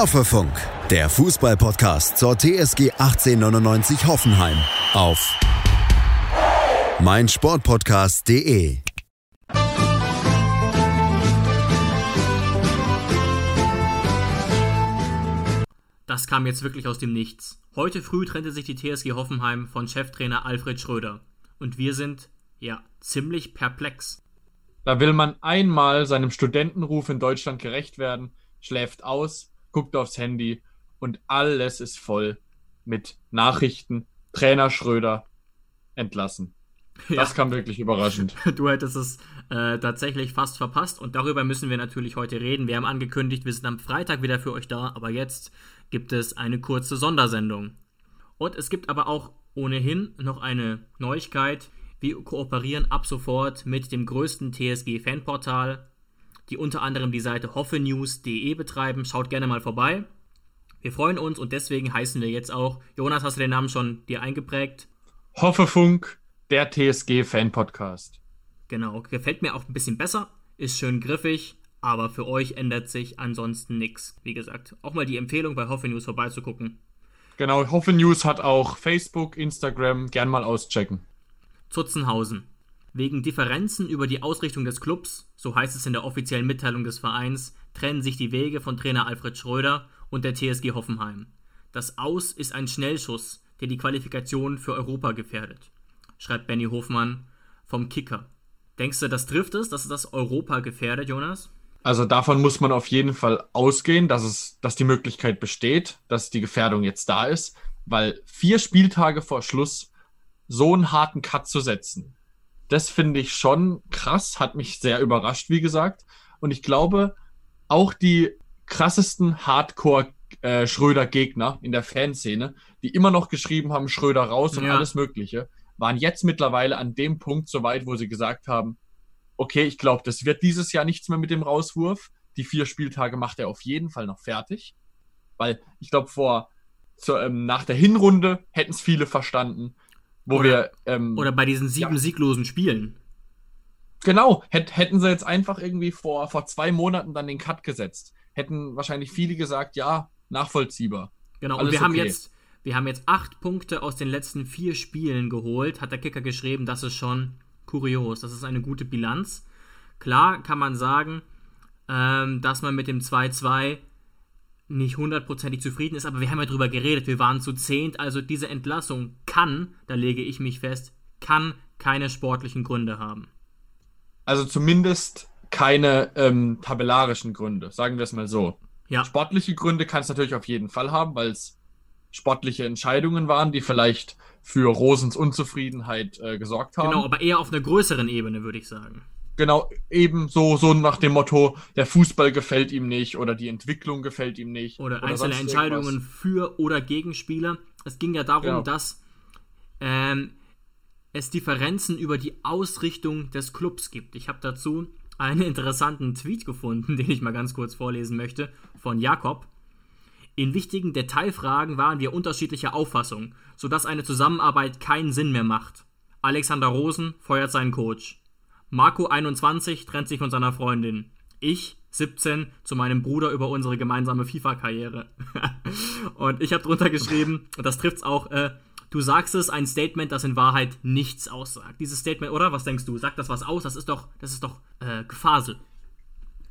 Hoffefunk, der Fußballpodcast zur TSG 1899 Hoffenheim auf meinsportpodcast.de. Das kam jetzt wirklich aus dem Nichts. Heute früh trennte sich die TSG Hoffenheim von Cheftrainer Alfred Schröder. Und wir sind, ja, ziemlich perplex. Da will man einmal seinem Studentenruf in Deutschland gerecht werden, schläft aus, guckt aufs Handy und alles ist voll mit Nachrichten. Trainer Schröder entlassen. Das ja. kam wirklich überraschend. Du hättest es äh, tatsächlich fast verpasst und darüber müssen wir natürlich heute reden. Wir haben angekündigt, wir sind am Freitag wieder für euch da, aber jetzt gibt es eine kurze Sondersendung. Und es gibt aber auch ohnehin noch eine Neuigkeit. Wir kooperieren ab sofort mit dem größten TSG-Fanportal, die unter anderem die Seite hoffenews.de betreiben. Schaut gerne mal vorbei. Wir freuen uns und deswegen heißen wir jetzt auch, Jonas, hast du den Namen schon dir eingeprägt? Hoffefunk, der TSG-Fan-Podcast. Genau, gefällt mir auch ein bisschen besser, ist schön griffig, aber für euch ändert sich ansonsten nichts. Wie gesagt, auch mal die Empfehlung bei Hoffe News vorbeizugucken. Genau, Hoffe News hat auch Facebook, Instagram, gern mal auschecken. Zutzenhausen. Wegen Differenzen über die Ausrichtung des Clubs, so heißt es in der offiziellen Mitteilung des Vereins, trennen sich die Wege von Trainer Alfred Schröder und der TSG Hoffenheim. Das Aus ist ein Schnellschuss, der die Qualifikation für Europa gefährdet, schreibt Benny Hofmann vom Kicker. Denkst du, das trifft es, dass das Europa gefährdet, Jonas? Also davon muss man auf jeden Fall ausgehen, dass es, dass die Möglichkeit besteht, dass die Gefährdung jetzt da ist, weil vier Spieltage vor Schluss so einen harten Cut zu setzen, das finde ich schon krass, hat mich sehr überrascht, wie gesagt. Und ich glaube, auch die krassesten Hardcore-Schröder-Gegner äh, in der Fanszene, die immer noch geschrieben haben, Schröder raus und ja. alles Mögliche, waren jetzt mittlerweile an dem Punkt so weit, wo sie gesagt haben, okay, ich glaube, das wird dieses Jahr nichts mehr mit dem Rauswurf. Die vier Spieltage macht er auf jeden Fall noch fertig. Weil ich glaube, vor so, ähm, nach der Hinrunde hätten es viele verstanden. Wo oder, wir. Ähm, oder bei diesen sieben ja. sieglosen Spielen. Genau, hätt, hätten sie jetzt einfach irgendwie vor, vor zwei Monaten dann den Cut gesetzt. Hätten wahrscheinlich viele gesagt, ja, nachvollziehbar. Genau, Alles und wir okay. haben jetzt. Wir haben jetzt acht Punkte aus den letzten vier Spielen geholt, hat der Kicker geschrieben. Das ist schon kurios. Das ist eine gute Bilanz. Klar kann man sagen, ähm, dass man mit dem 2-2 nicht hundertprozentig zufrieden ist, aber wir haben ja drüber geredet, wir waren zu zehnt, also diese Entlassung kann, da lege ich mich fest, kann keine sportlichen Gründe haben. Also zumindest keine ähm, tabellarischen Gründe, sagen wir es mal so. Ja. Sportliche Gründe kann es natürlich auf jeden Fall haben, weil es sportliche Entscheidungen waren, die vielleicht für Rosens Unzufriedenheit äh, gesorgt haben. Genau, aber eher auf einer größeren Ebene, würde ich sagen genau eben so, so nach dem Motto, der Fußball gefällt ihm nicht oder die Entwicklung gefällt ihm nicht. Oder, oder einzelne Entscheidungen irgendwas. für oder gegen Spieler. Es ging ja darum, genau. dass ähm, es Differenzen über die Ausrichtung des Clubs gibt. Ich habe dazu einen interessanten Tweet gefunden, den ich mal ganz kurz vorlesen möchte, von Jakob. In wichtigen Detailfragen waren wir unterschiedlicher Auffassung, sodass eine Zusammenarbeit keinen Sinn mehr macht. Alexander Rosen feuert seinen Coach. Marco 21 trennt sich von seiner Freundin. Ich 17 zu meinem Bruder über unsere gemeinsame FIFA-Karriere. und ich habe drunter geschrieben, und das trifft's auch, äh, du sagst es, ein Statement, das in Wahrheit nichts aussagt. Dieses Statement, oder? Was denkst du? Sagt das was aus? Das ist doch, das ist doch äh, Gefasel.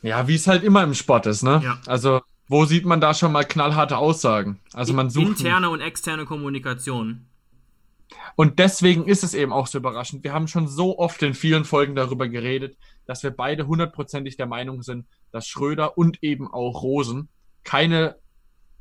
Ja, wie es halt immer im Sport ist, ne? Ja. Also, wo sieht man da schon mal knallharte Aussagen? Also man sucht. Interne und externe Kommunikation. Und deswegen ist es eben auch so überraschend. Wir haben schon so oft in vielen Folgen darüber geredet, dass wir beide hundertprozentig der Meinung sind, dass Schröder und eben auch Rosen keine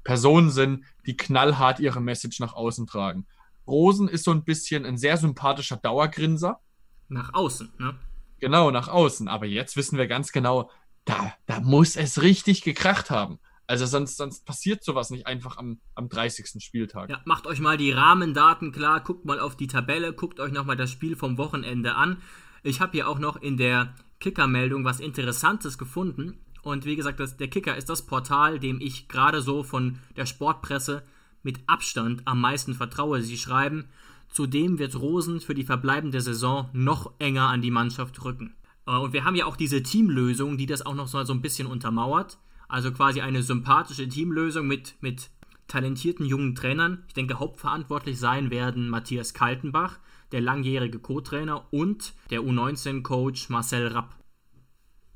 Personen sind, die knallhart ihre Message nach außen tragen. Rosen ist so ein bisschen ein sehr sympathischer Dauergrinser. Nach außen, ne? Genau, nach außen. Aber jetzt wissen wir ganz genau, da, da muss es richtig gekracht haben. Also sonst, sonst passiert sowas nicht einfach am, am 30. Spieltag. Ja, macht euch mal die Rahmendaten klar, guckt mal auf die Tabelle, guckt euch nochmal das Spiel vom Wochenende an. Ich habe hier auch noch in der Kicker-Meldung was Interessantes gefunden. Und wie gesagt, das, der Kicker ist das Portal, dem ich gerade so von der Sportpresse mit Abstand am meisten vertraue. Sie schreiben, zudem wird Rosen für die verbleibende Saison noch enger an die Mannschaft rücken. Äh, und wir haben ja auch diese Teamlösung, die das auch noch so, so ein bisschen untermauert. Also quasi eine sympathische Teamlösung mit, mit talentierten jungen Trainern. Ich denke, hauptverantwortlich sein werden Matthias Kaltenbach, der langjährige Co-Trainer, und der U19-Coach Marcel Rapp.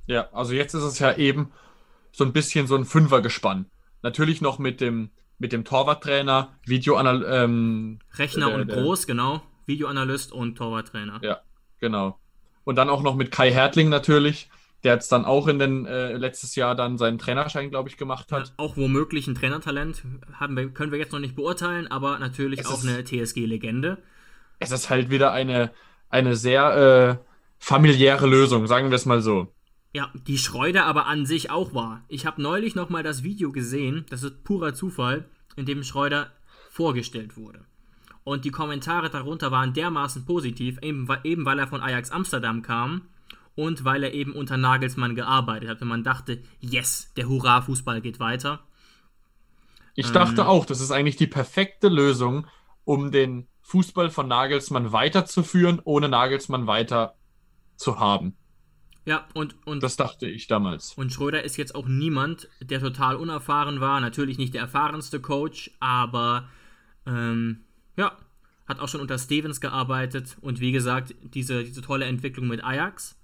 Ja, also jetzt ist es ja eben so ein bisschen so ein Fünfergespann. Natürlich noch mit dem, mit dem Torwarttrainer, Videoanal ähm, Rechner der, und Groß, genau. Videoanalyst und Torwarttrainer. Ja, genau. Und dann auch noch mit Kai Hertling natürlich, der jetzt dann auch in den äh, letztes Jahr dann seinen Trainerschein, glaube ich, gemacht hat. Ja, auch womöglich ein Trainertalent haben wir, können wir jetzt noch nicht beurteilen, aber natürlich es auch ist, eine TSG-Legende. Es ist halt wieder eine, eine sehr äh, familiäre Lösung, sagen wir es mal so. Ja, die Schreuder aber an sich auch war. Ich habe neulich nochmal das Video gesehen, das ist purer Zufall, in dem Schreuder vorgestellt wurde. Und die Kommentare darunter waren dermaßen positiv, eben, eben weil er von Ajax Amsterdam kam und weil er eben unter Nagelsmann gearbeitet hat. Und man dachte, yes, der Hurra-Fußball geht weiter. Ich ähm, dachte auch, das ist eigentlich die perfekte Lösung, um den Fußball von Nagelsmann weiterzuführen, ohne Nagelsmann weiter zu haben. Ja, und, und. Das dachte ich damals. Und Schröder ist jetzt auch niemand, der total unerfahren war. Natürlich nicht der erfahrenste Coach, aber ähm, ja, hat auch schon unter Stevens gearbeitet und wie gesagt, diese, diese tolle Entwicklung mit Ajax.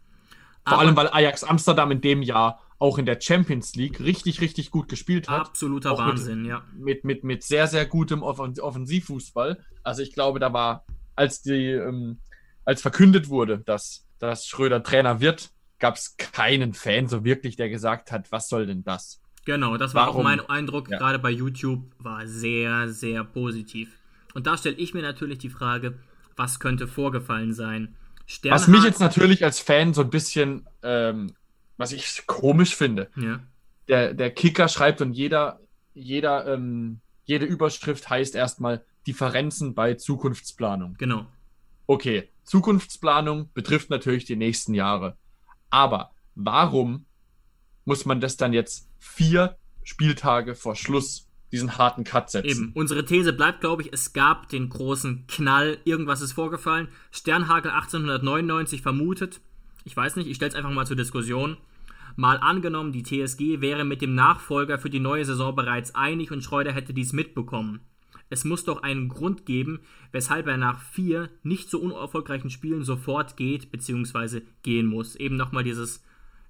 Vor Aber allem, weil Ajax Amsterdam in dem Jahr auch in der Champions League richtig, richtig gut gespielt hat. Absoluter auch Wahnsinn, mit, ja. Mit, mit, mit sehr, sehr gutem Offensivfußball. Also ich glaube, da war, als die, ähm, als verkündet wurde, dass, dass Schröder Trainer wird, gab es keinen Fan so wirklich, der gesagt hat, was soll denn das? Genau, das war Warum? auch mein Eindruck, ja. gerade bei YouTube, war sehr, sehr positiv. Und da stelle ich mir natürlich die Frage, was könnte vorgefallen sein? Sternhard, was mich jetzt natürlich als Fan so ein bisschen, ähm, was ich komisch finde, ja. der, der Kicker schreibt und jeder, jeder, ähm, jede Überschrift heißt erstmal Differenzen bei Zukunftsplanung. Genau. Okay, Zukunftsplanung betrifft natürlich die nächsten Jahre. Aber warum muss man das dann jetzt vier Spieltage vor Schluss diesen harten Cut setzen. Eben. Unsere These bleibt, glaube ich, es gab den großen Knall, irgendwas ist vorgefallen. Sternhagel 1899 vermutet, ich weiß nicht, ich stelle es einfach mal zur Diskussion. Mal angenommen, die TSG wäre mit dem Nachfolger für die neue Saison bereits einig und Schreuder hätte dies mitbekommen. Es muss doch einen Grund geben, weshalb er nach vier nicht so unerfolgreichen Spielen sofort geht bzw. gehen muss. Eben nochmal dieses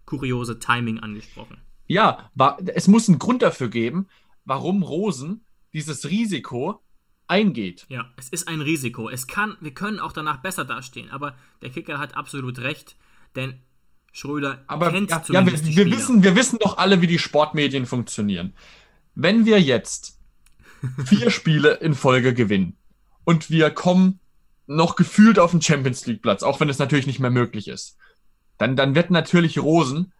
kuriose Timing angesprochen. Ja, war, es muss einen Grund dafür geben, warum Rosen dieses Risiko eingeht. Ja, es ist ein Risiko. Es kann, wir können auch danach besser dastehen, aber der Kicker hat absolut recht, denn Schröder aber, kennt ja, zumindest ja, wir, wir wissen, wir wissen doch alle, wie die Sportmedien funktionieren. Wenn wir jetzt vier Spiele in Folge gewinnen und wir kommen noch gefühlt auf den Champions League Platz, auch wenn es natürlich nicht mehr möglich ist, dann, dann wird natürlich Rosen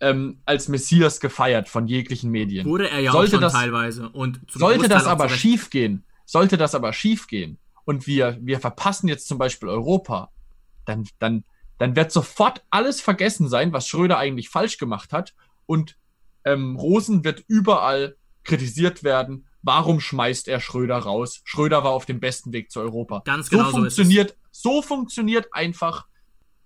ähm, als Messias gefeiert von jeglichen Medien. Wurde er ja sollte auch schon das, teilweise. Und sollte das aber schief gehen, sollte das aber schief gehen und wir, wir verpassen jetzt zum Beispiel Europa, dann, dann, dann wird sofort alles vergessen sein, was Schröder eigentlich falsch gemacht hat und ähm, Rosen wird überall kritisiert werden. Warum schmeißt er Schröder raus? Schröder war auf dem besten Weg zu Europa. Ganz genau so funktioniert, so funktioniert einfach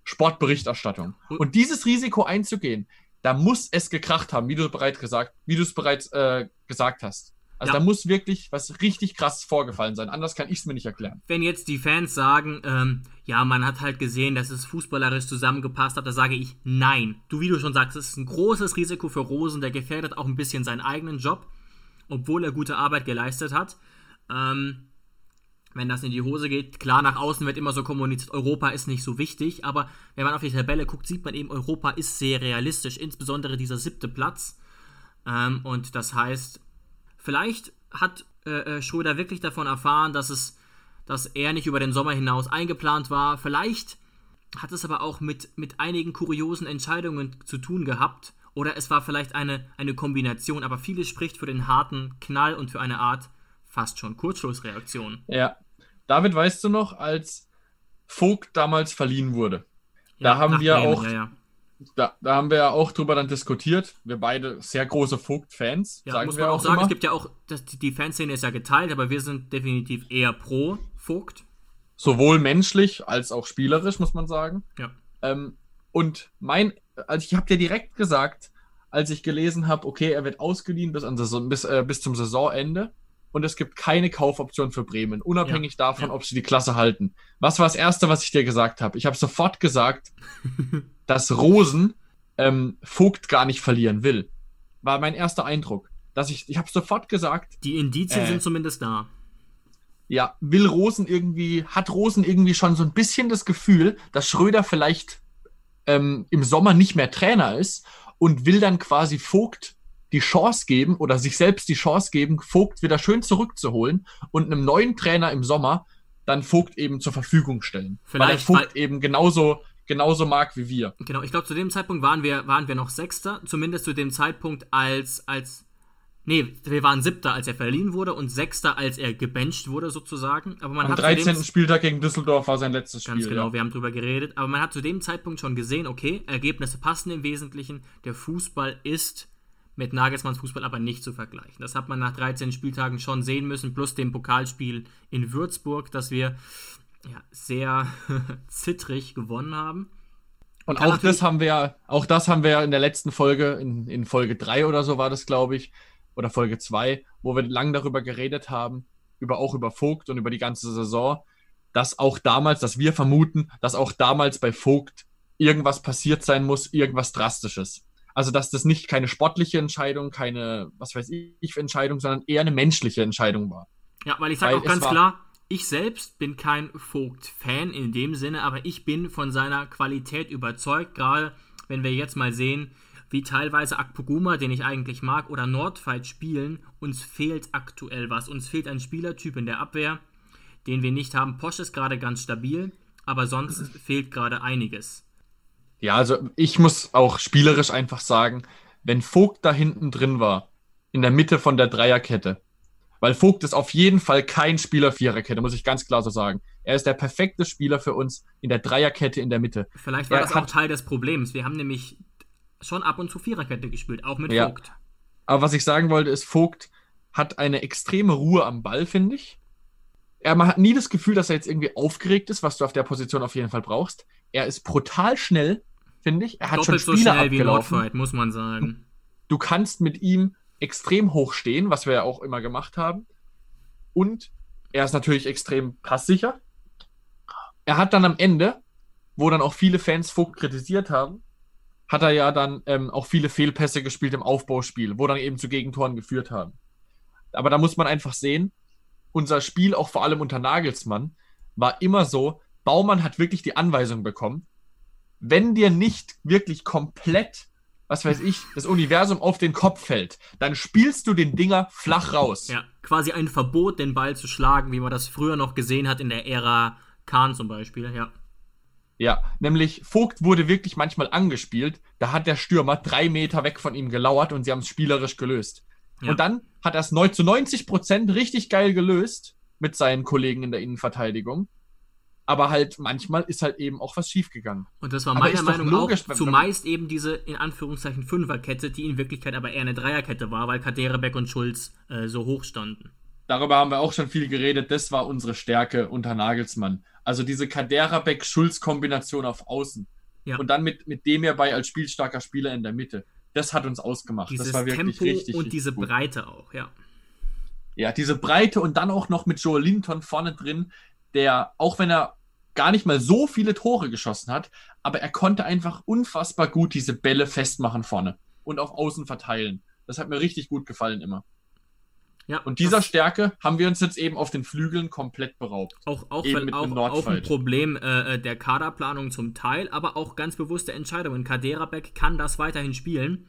Sportberichterstattung. Und dieses Risiko einzugehen, da muss es gekracht haben, wie du bereits gesagt, wie du es bereits äh, gesagt hast. Also ja. da muss wirklich was richtig krasses vorgefallen sein. Anders kann ich es mir nicht erklären. Wenn jetzt die Fans sagen, ähm, ja, man hat halt gesehen, dass es fußballerisch zusammengepasst hat, da sage ich nein. Du, wie du schon sagst, es ist ein großes Risiko für Rosen, der gefährdet auch ein bisschen seinen eigenen Job, obwohl er gute Arbeit geleistet hat. Ähm, wenn das in die Hose geht. Klar, nach außen wird immer so kommuniziert, Europa ist nicht so wichtig, aber wenn man auf die Tabelle guckt, sieht man eben, Europa ist sehr realistisch, insbesondere dieser siebte Platz. Ähm, und das heißt, vielleicht hat äh, äh, Schröder wirklich davon erfahren, dass es, dass er nicht über den Sommer hinaus eingeplant war. Vielleicht hat es aber auch mit, mit einigen kuriosen Entscheidungen zu tun gehabt. Oder es war vielleicht eine, eine Kombination, aber vieles spricht für den harten Knall und für eine Art fast schon Kurzschlussreaktion. Ja, David, weißt du noch, als Vogt damals verliehen wurde? Ja, da haben wir Bremen, auch. Ja, ja. Da, da, haben wir ja auch drüber dann diskutiert. Wir beide sehr große Vogt-Fans. Ja, sagen muss man auch sagen, immer. es gibt ja auch, das, die Fanszene ist ja geteilt, aber wir sind definitiv eher pro Vogt. Sowohl menschlich als auch spielerisch, muss man sagen. Ja. Ähm, und mein, also ich habe dir direkt gesagt, als ich gelesen habe, okay, er wird ausgeliehen bis, an Saison, bis, äh, bis zum Saisonende und es gibt keine Kaufoption für Bremen, unabhängig ja, davon, ja. ob sie die Klasse halten. Was war das Erste, was ich dir gesagt habe? Ich habe sofort gesagt, dass Rosen ähm, Vogt gar nicht verlieren will. War mein erster Eindruck. Dass ich, ich habe sofort gesagt. Die Indizien äh, sind zumindest da. Ja, will Rosen irgendwie, hat Rosen irgendwie schon so ein bisschen das Gefühl, dass Schröder vielleicht ähm, im Sommer nicht mehr Trainer ist und will dann quasi Vogt die Chance geben oder sich selbst die Chance geben, Vogt wieder schön zurückzuholen und einem neuen Trainer im Sommer dann Vogt eben zur Verfügung stellen. Vielleicht, weil Vogt weil, eben genauso, genauso mag wie wir. Genau, ich glaube, zu dem Zeitpunkt waren wir, waren wir noch Sechster, zumindest zu dem Zeitpunkt, als, als Nee, wir waren siebter, als er verliehen wurde und sechster, als er gebencht wurde, sozusagen. Aber man Am hat 13. Spieltag gegen Düsseldorf war sein letztes Spiel. Ganz genau, ja. wir haben drüber geredet. Aber man hat zu dem Zeitpunkt schon gesehen, okay, Ergebnisse passen im Wesentlichen. Der Fußball ist mit Nagelsmanns Fußball aber nicht zu vergleichen. Das hat man nach 13 Spieltagen schon sehen müssen, plus dem Pokalspiel in Würzburg, das wir ja, sehr zittrig gewonnen haben. Und auch das haben wir, auch das haben wir in der letzten Folge, in, in Folge 3 oder so war das, glaube ich, oder Folge 2, wo wir lang darüber geredet haben, über auch über Vogt und über die ganze Saison, dass auch damals, dass wir vermuten, dass auch damals bei Vogt irgendwas passiert sein muss, irgendwas Drastisches. Also, dass das nicht keine sportliche Entscheidung, keine, was weiß ich, Entscheidung, sondern eher eine menschliche Entscheidung war. Ja, weil ich sage auch ganz klar, ich selbst bin kein Vogt-Fan in dem Sinne, aber ich bin von seiner Qualität überzeugt, gerade wenn wir jetzt mal sehen, wie teilweise Akpoguma, den ich eigentlich mag, oder Nordfight spielen, uns fehlt aktuell was. Uns fehlt ein Spielertyp in der Abwehr, den wir nicht haben. Posch ist gerade ganz stabil, aber sonst fehlt gerade einiges. Ja, also ich muss auch spielerisch einfach sagen, wenn Vogt da hinten drin war, in der Mitte von der Dreierkette, weil Vogt ist auf jeden Fall kein Spieler Viererkette, muss ich ganz klar so sagen. Er ist der perfekte Spieler für uns in der Dreierkette in der Mitte. Vielleicht war er das auch Teil des Problems. Wir haben nämlich schon ab und zu Viererkette gespielt, auch mit ja. Vogt. Aber was ich sagen wollte, ist, Vogt hat eine extreme Ruhe am Ball, finde ich. Er, man hat nie das Gefühl, dass er jetzt irgendwie aufgeregt ist, was du auf der Position auf jeden Fall brauchst. Er ist brutal schnell, finde ich. Er hat Doppelt schon Spieler so schnell abgelaufen. wie Nordfight, muss man sagen. Du kannst mit ihm extrem hoch stehen, was wir ja auch immer gemacht haben. Und er ist natürlich extrem passsicher. Er hat dann am Ende, wo dann auch viele Fans Vogt kritisiert haben, hat er ja dann ähm, auch viele Fehlpässe gespielt im Aufbauspiel, wo dann eben zu Gegentoren geführt haben. Aber da muss man einfach sehen, unser Spiel, auch vor allem unter Nagelsmann, war immer so, Baumann hat wirklich die Anweisung bekommen, wenn dir nicht wirklich komplett, was weiß ich, das Universum auf den Kopf fällt, dann spielst du den Dinger flach raus. Ja, quasi ein Verbot, den Ball zu schlagen, wie man das früher noch gesehen hat in der Ära Kahn zum Beispiel, ja. Ja, nämlich Vogt wurde wirklich manchmal angespielt. Da hat der Stürmer drei Meter weg von ihm gelauert und sie haben es spielerisch gelöst. Ja. Und dann hat er es zu 90 Prozent richtig geil gelöst mit seinen Kollegen in der Innenverteidigung. Aber halt manchmal ist halt eben auch was schiefgegangen. Und das war meiner Meinung nach auch zumeist eben diese in Anführungszeichen Fünferkette, die in Wirklichkeit aber eher eine Dreierkette war, weil Kaderebeck und Schulz äh, so hoch standen. Darüber haben wir auch schon viel geredet. Das war unsere Stärke unter Nagelsmann. Also diese Kadera-Beck-Schulz-Kombination auf Außen. Ja. Und dann mit, mit dem hierbei als spielstarker Spieler in der Mitte. Das hat uns ausgemacht. Dieses das war wirklich Tempo richtig. Und diese gut. Breite auch, ja. Ja, diese Breite und dann auch noch mit Joel Linton vorne drin, der, auch wenn er gar nicht mal so viele Tore geschossen hat, aber er konnte einfach unfassbar gut diese Bälle festmachen vorne und auf Außen verteilen. Das hat mir richtig gut gefallen immer. Ja, und dieser Stärke haben wir uns jetzt eben auf den Flügeln komplett beraubt. Auch, auch, weil, auch, auch ein Problem äh, äh, der Kaderplanung zum Teil, aber auch ganz bewusste Entscheidungen. Kaderabek kann das weiterhin spielen,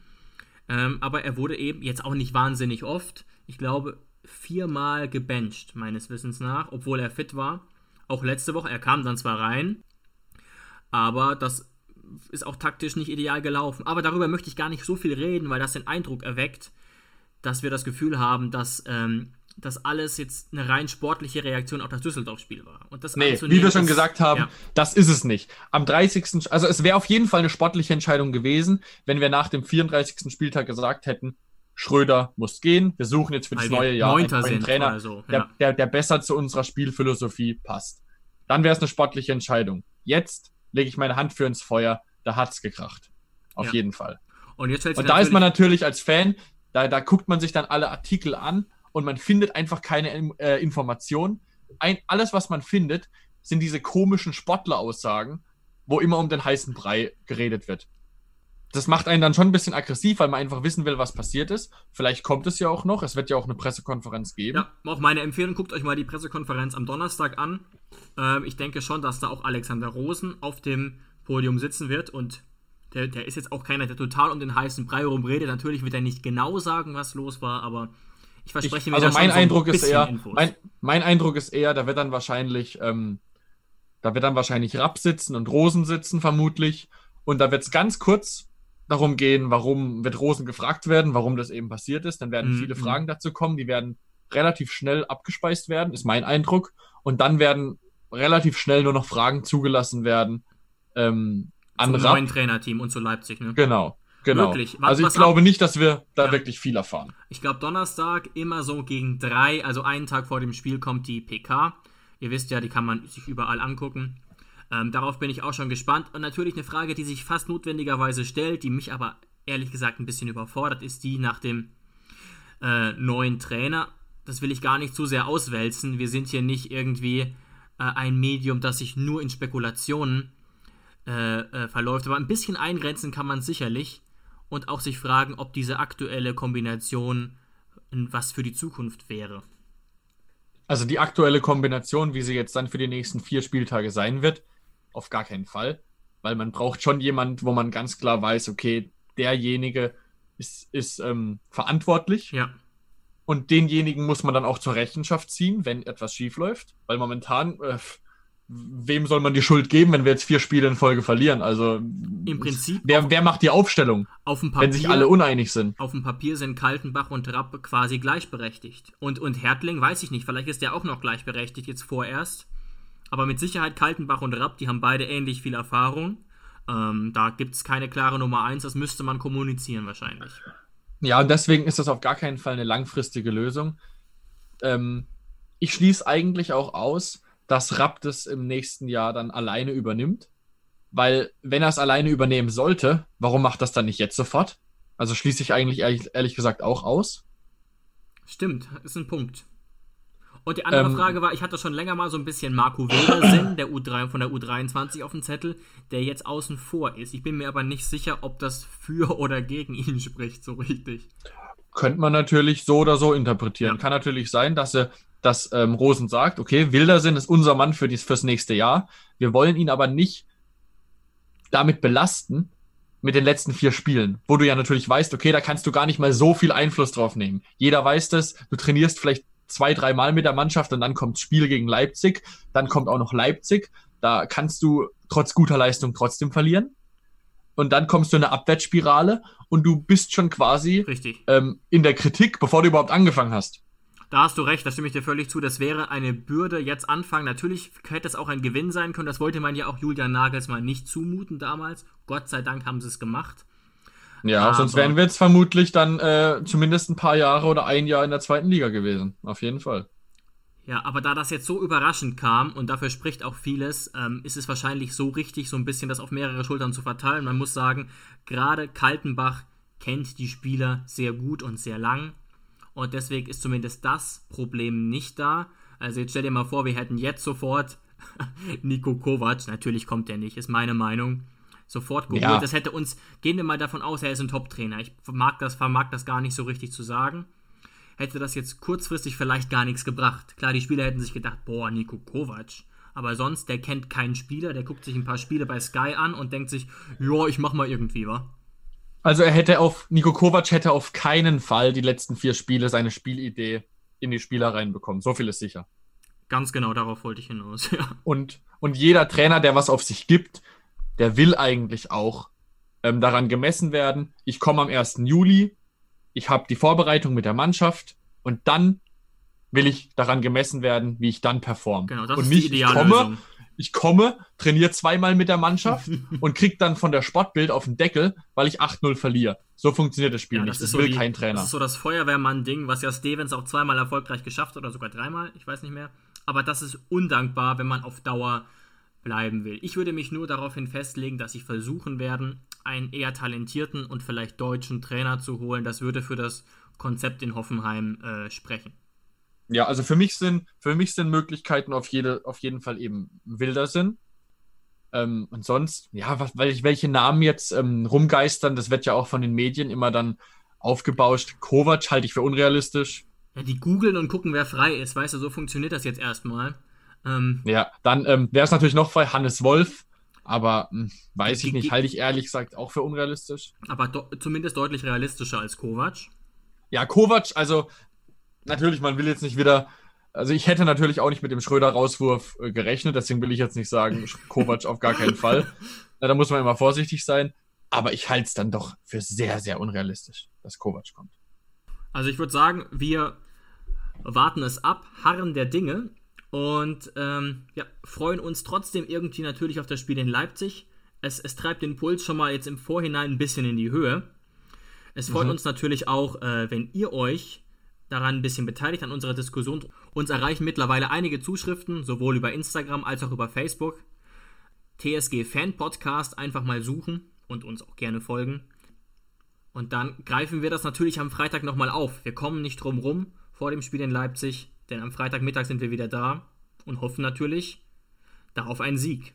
ähm, aber er wurde eben jetzt auch nicht wahnsinnig oft, ich glaube viermal gebencht, meines Wissens nach, obwohl er fit war. Auch letzte Woche, er kam dann zwar rein, aber das ist auch taktisch nicht ideal gelaufen. Aber darüber möchte ich gar nicht so viel reden, weil das den Eindruck erweckt, dass wir das Gefühl haben, dass ähm, das alles jetzt eine rein sportliche Reaktion auf das Düsseldorf-Spiel war. Und das nee, wie wir schon gesagt haben, ja. das ist es nicht. Am 30. Also es wäre auf jeden Fall eine sportliche Entscheidung gewesen, wenn wir nach dem 34. Spieltag gesagt hätten, Schröder muss gehen, wir suchen jetzt für das neue Jahr einen neuen Trainer, so, ja. der, der, der besser zu unserer Spielphilosophie passt. Dann wäre es eine sportliche Entscheidung. Jetzt lege ich meine Hand für ins Feuer, da hat es gekracht. Auf ja. jeden Fall. Und, und da ist man natürlich als Fan, da, da guckt man sich dann alle Artikel an und man findet einfach keine äh, Informationen. Ein, alles, was man findet, sind diese komischen Sportler-Aussagen, wo immer um den heißen Brei geredet wird. Das macht einen dann schon ein bisschen aggressiv, weil man einfach wissen will, was passiert ist. Vielleicht kommt es ja auch noch. Es wird ja auch eine Pressekonferenz geben. Ja, auch meine Empfehlung, guckt euch mal die Pressekonferenz am Donnerstag an. Ähm, ich denke schon, dass da auch Alexander Rosen auf dem Podium sitzen wird und der, der ist jetzt auch keiner, der total um den heißen Brei rumredet. Natürlich wird er nicht genau sagen, was los war, aber ich verspreche ich, mir also mein Eindruck so ist eher, mein, mein, Eindruck ist eher, da wird dann wahrscheinlich, ähm, da wird dann wahrscheinlich Rapp sitzen und Rosen sitzen vermutlich und da wird es ganz kurz darum gehen, warum wird Rosen gefragt werden, warum das eben passiert ist. Dann werden mhm. viele Fragen dazu kommen, die werden relativ schnell abgespeist werden, ist mein Eindruck. Und dann werden relativ schnell nur noch Fragen zugelassen werden. Ähm, an Zum Rapp. neuen Trainerteam und zu Leipzig, ne? Genau. Genau. Was, also ich glaube nicht, dass wir da ja. wirklich viel erfahren. Ich glaube, Donnerstag immer so gegen drei, also einen Tag vor dem Spiel kommt die PK. Ihr wisst ja, die kann man sich überall angucken. Ähm, darauf bin ich auch schon gespannt. Und natürlich eine Frage, die sich fast notwendigerweise stellt, die mich aber ehrlich gesagt ein bisschen überfordert, ist die nach dem äh, neuen Trainer. Das will ich gar nicht zu sehr auswälzen. Wir sind hier nicht irgendwie äh, ein Medium, das sich nur in Spekulationen äh, äh, verläuft. Aber ein bisschen eingrenzen kann man sicherlich und auch sich fragen, ob diese aktuelle Kombination was für die Zukunft wäre. Also die aktuelle Kombination, wie sie jetzt dann für die nächsten vier Spieltage sein wird, auf gar keinen Fall. Weil man braucht schon jemand, wo man ganz klar weiß, okay, derjenige ist, ist ähm, verantwortlich. Ja. Und denjenigen muss man dann auch zur Rechenschaft ziehen, wenn etwas schief läuft. Weil momentan, äh, wem soll man die Schuld geben, wenn wir jetzt vier Spiele in Folge verlieren? Also im Prinzip. Wer, wer macht die Aufstellung? Auf dem Papier, wenn sich alle uneinig sind. Auf dem Papier sind Kaltenbach und Rapp quasi gleichberechtigt. Und, und Hertling weiß ich nicht, vielleicht ist der auch noch gleichberechtigt jetzt vorerst. Aber mit Sicherheit Kaltenbach und Rapp, die haben beide ähnlich viel Erfahrung. Ähm, da gibt es keine klare Nummer eins, das müsste man kommunizieren wahrscheinlich. Ja, und deswegen ist das auf gar keinen Fall eine langfristige Lösung. Ähm, ich schließe eigentlich auch aus, dass Rapp das im nächsten Jahr dann alleine übernimmt. Weil, wenn er es alleine übernehmen sollte, warum macht das dann nicht jetzt sofort? Also schließe ich eigentlich ehrlich, ehrlich gesagt auch aus. Stimmt, ist ein Punkt. Und die andere ähm, Frage war, ich hatte schon länger mal so ein bisschen Marco Wildersen, der U3 von der U23 auf dem Zettel, der jetzt außen vor ist. Ich bin mir aber nicht sicher, ob das für oder gegen ihn spricht, so richtig. Könnte man natürlich so oder so interpretieren. Ja. Kann natürlich sein, dass er dass ähm, Rosen sagt, okay, Wildersen ist unser Mann für dies, fürs nächste Jahr. Wir wollen ihn aber nicht damit belasten mit den letzten vier Spielen, wo du ja natürlich weißt, okay, da kannst du gar nicht mal so viel Einfluss drauf nehmen. Jeder weiß das, du trainierst vielleicht zwei, dreimal mit der Mannschaft und dann kommt das Spiel gegen Leipzig, dann kommt auch noch Leipzig, da kannst du trotz guter Leistung trotzdem verlieren. Und dann kommst du in eine Abwärtsspirale und du bist schon quasi ähm, in der Kritik, bevor du überhaupt angefangen hast. Da hast du recht, da stimme ich dir völlig zu. Das wäre eine Bürde jetzt anfangen. Natürlich hätte es auch ein Gewinn sein können. Das wollte man ja auch Julian Nagelsmann nicht zumuten damals. Gott sei Dank haben sie es gemacht. Ja, Aber sonst wären wir jetzt vermutlich dann äh, zumindest ein paar Jahre oder ein Jahr in der zweiten Liga gewesen. Auf jeden Fall. Ja, aber da das jetzt so überraschend kam und dafür spricht auch vieles, ähm, ist es wahrscheinlich so richtig, so ein bisschen das auf mehrere Schultern zu verteilen. Man muss sagen, gerade Kaltenbach kennt die Spieler sehr gut und sehr lang. Und deswegen ist zumindest das Problem nicht da. Also jetzt stell dir mal vor, wir hätten jetzt sofort Nico Kovac, natürlich kommt der nicht, ist meine Meinung, sofort geholt. Ja. Das hätte uns, gehen wir mal davon aus, er ist ein Top-Trainer. Ich mag das, vermag das gar nicht so richtig zu sagen. Hätte das jetzt kurzfristig vielleicht gar nichts gebracht. Klar, die Spieler hätten sich gedacht, boah, Nico Kovac. Aber sonst, der kennt keinen Spieler, der guckt sich ein paar Spiele bei Sky an und denkt sich, ja, ich mach mal irgendwie, wa? Also er hätte auf, Nico Kovac hätte auf keinen Fall die letzten vier Spiele seine Spielidee in die Spieler reinbekommen. So viel ist sicher. Ganz genau, darauf wollte ich hinaus, ja. Und, und jeder Trainer, der was auf sich gibt, der will eigentlich auch ähm, daran gemessen werden. Ich komme am 1. Juli, ich habe die Vorbereitung mit der Mannschaft und dann will ich daran gemessen werden, wie ich dann performe. Genau, das und ist nicht, die ideale ich komme, Lösung ich komme, trainiere zweimal mit der Mannschaft und krieg dann von der Sportbild auf den Deckel, weil ich 8-0 verliere. So funktioniert das Spiel ja, nicht. Das, das will so kein Trainer. Das ist so das Feuerwehrmann-Ding, was ja Stevens auch zweimal erfolgreich geschafft hat oder sogar dreimal, ich weiß nicht mehr. Aber das ist undankbar, wenn man auf Dauer bleiben will. Ich würde mich nur daraufhin festlegen, dass sie versuchen werden, einen eher talentierten und vielleicht deutschen Trainer zu holen. Das würde für das Konzept in Hoffenheim äh, sprechen. Ja, also für mich sind, für mich sind Möglichkeiten auf, jede, auf jeden Fall eben wilder sind. Ähm, und sonst, ja, was, welche Namen jetzt ähm, rumgeistern, das wird ja auch von den Medien immer dann aufgebauscht. Kovac halte ich für unrealistisch. Ja, die googeln und gucken, wer frei ist. Weißt du, so funktioniert das jetzt erstmal. Ähm, ja, dann ähm, wäre es natürlich noch frei, Hannes Wolf. Aber mh, hm, weiß ich nicht, halte ich ehrlich gesagt auch für unrealistisch. Aber zumindest deutlich realistischer als Kovac. Ja, Kovac, also natürlich, man will jetzt nicht wieder. Also ich hätte natürlich auch nicht mit dem Schröder-Rauswurf äh, gerechnet, deswegen will ich jetzt nicht sagen, Kovac auf gar keinen Fall. Na, da muss man immer vorsichtig sein. Aber ich halte es dann doch für sehr, sehr unrealistisch, dass Kovac kommt. Also ich würde sagen, wir warten es ab, harren der Dinge und ähm, ja, freuen uns trotzdem irgendwie natürlich auf das Spiel in Leipzig. Es, es treibt den Puls schon mal jetzt im Vorhinein ein bisschen in die Höhe. Es freut mhm. uns natürlich auch, äh, wenn ihr euch daran ein bisschen beteiligt an unserer Diskussion. Uns erreichen mittlerweile einige Zuschriften, sowohl über Instagram als auch über Facebook. TSG Fan Podcast einfach mal suchen und uns auch gerne folgen. Und dann greifen wir das natürlich am Freitag nochmal auf. Wir kommen nicht drum rum vor dem Spiel in Leipzig, denn am Freitagmittag sind wir wieder da und hoffen natürlich da auf einen Sieg.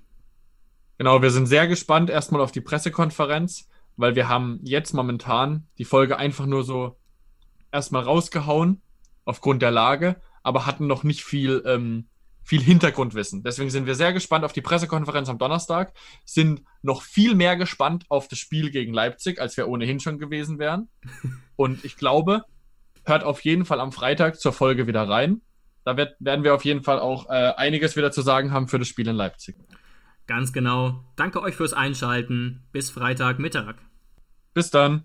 Genau, wir sind sehr gespannt erstmal auf die Pressekonferenz, weil wir haben jetzt momentan die Folge einfach nur so erstmal rausgehauen aufgrund der Lage, aber hatten noch nicht viel, ähm, viel Hintergrundwissen. Deswegen sind wir sehr gespannt auf die Pressekonferenz am Donnerstag, sind noch viel mehr gespannt auf das Spiel gegen Leipzig, als wir ohnehin schon gewesen wären. Und ich glaube, hört auf jeden Fall am Freitag zur Folge wieder rein. Da wird, werden wir auf jeden Fall auch äh, einiges wieder zu sagen haben für das Spiel in Leipzig. Ganz genau. Danke euch fürs Einschalten. Bis Freitagmittag. Bis dann.